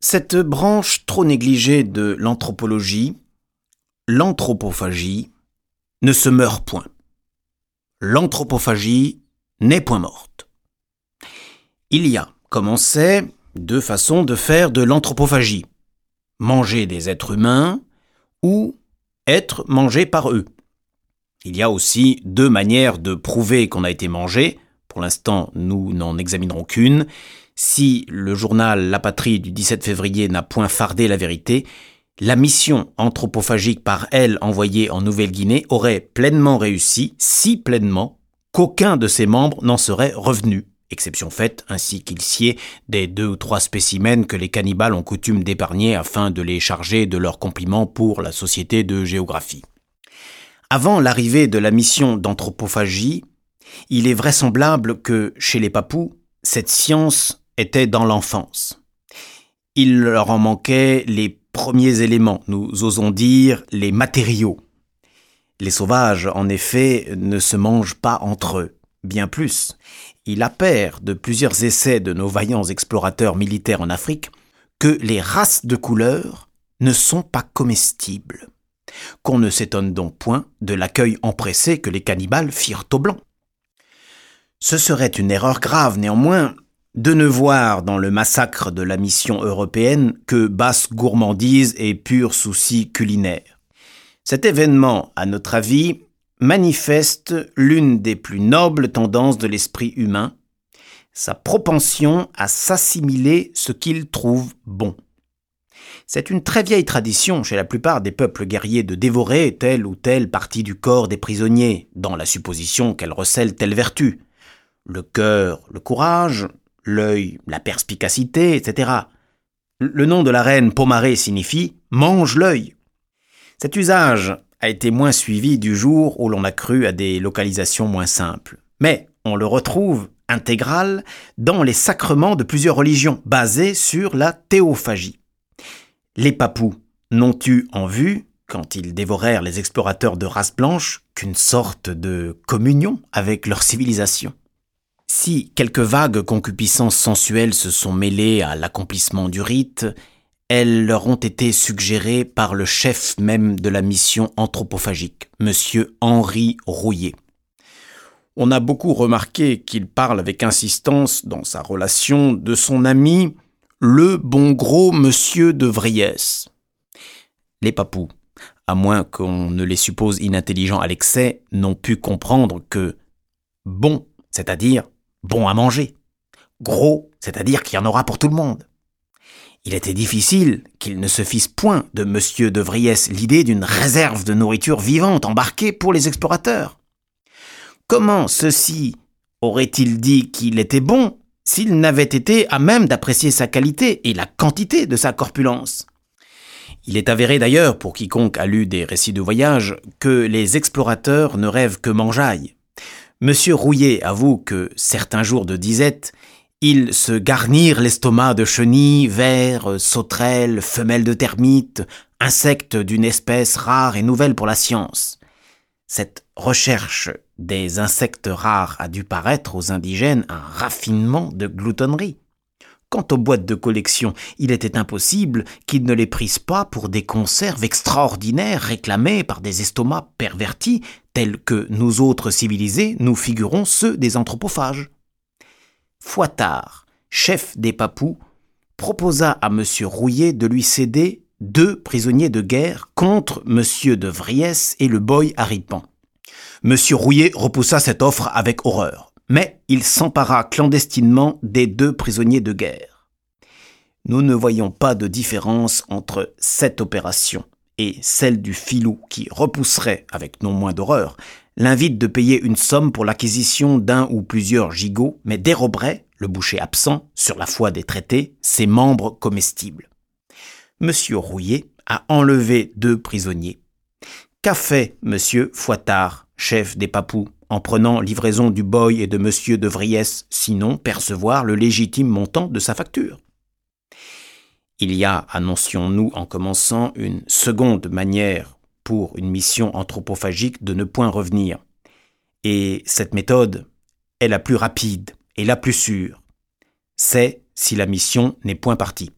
Cette branche trop négligée de l'anthropologie, l'anthropophagie, ne se meurt point. L'anthropophagie n'est point morte. Il y a, comme on sait, deux façons de faire de l'anthropophagie. Manger des êtres humains ou être mangé par eux. Il y a aussi deux manières de prouver qu'on a été mangé. Pour l'instant, nous n'en examinerons qu'une. Si le journal La Patrie du 17 février n'a point fardé la vérité, la mission anthropophagique par elle envoyée en Nouvelle-Guinée aurait pleinement réussi, si pleinement qu'aucun de ses membres n'en serait revenu, exception faite ainsi qu'il sied des deux ou trois spécimens que les cannibales ont coutume d'épargner afin de les charger de leurs compliments pour la Société de géographie. Avant l'arrivée de la mission d'anthropophagie, il est vraisemblable que, chez les Papous, cette science était dans l'enfance. Il leur en manquait les premiers éléments, nous osons dire les matériaux. Les sauvages, en effet, ne se mangent pas entre eux, bien plus. Il appert de plusieurs essais de nos vaillants explorateurs militaires en Afrique que les races de couleurs ne sont pas comestibles qu'on ne s'étonne donc point de l'accueil empressé que les cannibales firent aux Blancs. Ce serait une erreur grave néanmoins de ne voir dans le massacre de la mission européenne que basse gourmandise et pur souci culinaire. Cet événement, à notre avis, manifeste l'une des plus nobles tendances de l'esprit humain, sa propension à s'assimiler ce qu'il trouve bon. C'est une très vieille tradition chez la plupart des peuples guerriers de dévorer telle ou telle partie du corps des prisonniers, dans la supposition qu'elle recèle telle vertu. Le cœur, le courage, l'œil, la perspicacité, etc. Le nom de la reine Pomaré signifie mange l'œil. Cet usage a été moins suivi du jour où l'on a cru à des localisations moins simples. Mais on le retrouve intégral dans les sacrements de plusieurs religions basées sur la théophagie. Les papous n'ont eu en vue, quand ils dévorèrent les explorateurs de race blanche, qu'une sorte de communion avec leur civilisation. Si quelques vagues concupiscences sensuelles se sont mêlées à l'accomplissement du rite, elles leur ont été suggérées par le chef même de la mission anthropophagique, M. Henri Rouillet. On a beaucoup remarqué qu'il parle avec insistance dans sa relation de son ami le bon gros monsieur de Vriès. Les papous, à moins qu'on ne les suppose inintelligents à l'excès, n'ont pu comprendre que bon, c'est-à-dire bon à manger, gros, c'est-à-dire qu'il y en aura pour tout le monde. Il était difficile qu'ils ne se fissent point de monsieur de Vriès l'idée d'une réserve de nourriture vivante embarquée pour les explorateurs. Comment ceux-ci auraient-ils dit qu'il était bon s'il n'avait été à même d'apprécier sa qualité et la quantité de sa corpulence? Il est avéré d'ailleurs, pour quiconque a lu des récits de voyage, que les explorateurs ne rêvent que mangeaille. Monsieur Rouillet avoue que, certains jours de disette, ils se garnirent l'estomac de chenilles, vers, sauterelles, femelles de termites, insectes d'une espèce rare et nouvelle pour la science. Cette recherche des insectes rares a dû paraître aux indigènes un raffinement de gloutonnerie. Quant aux boîtes de collection, il était impossible qu'ils ne les prissent pas pour des conserves extraordinaires réclamées par des estomacs pervertis tels que nous autres civilisés nous figurons ceux des anthropophages. Fouattard, chef des Papous, proposa à M. Rouillet de lui céder deux prisonniers de guerre contre M. de Vriès et le boy Haripan. M. Rouillet repoussa cette offre avec horreur, mais il s'empara clandestinement des deux prisonniers de guerre. Nous ne voyons pas de différence entre cette opération et celle du filou qui repousserait, avec non moins d'horreur, l'invite de payer une somme pour l'acquisition d'un ou plusieurs gigots, mais déroberait, le boucher absent, sur la foi des traités, ses membres comestibles. Monsieur Rouillet a enlevé deux prisonniers. Qu'a fait Monsieur Fouattard, chef des Papous, en prenant livraison du boy et de Monsieur de Vriès, sinon percevoir le légitime montant de sa facture Il y a, annoncions-nous en commençant, une seconde manière pour une mission anthropophagique de ne point revenir. Et cette méthode est la plus rapide et la plus sûre. C'est si la mission n'est point partie.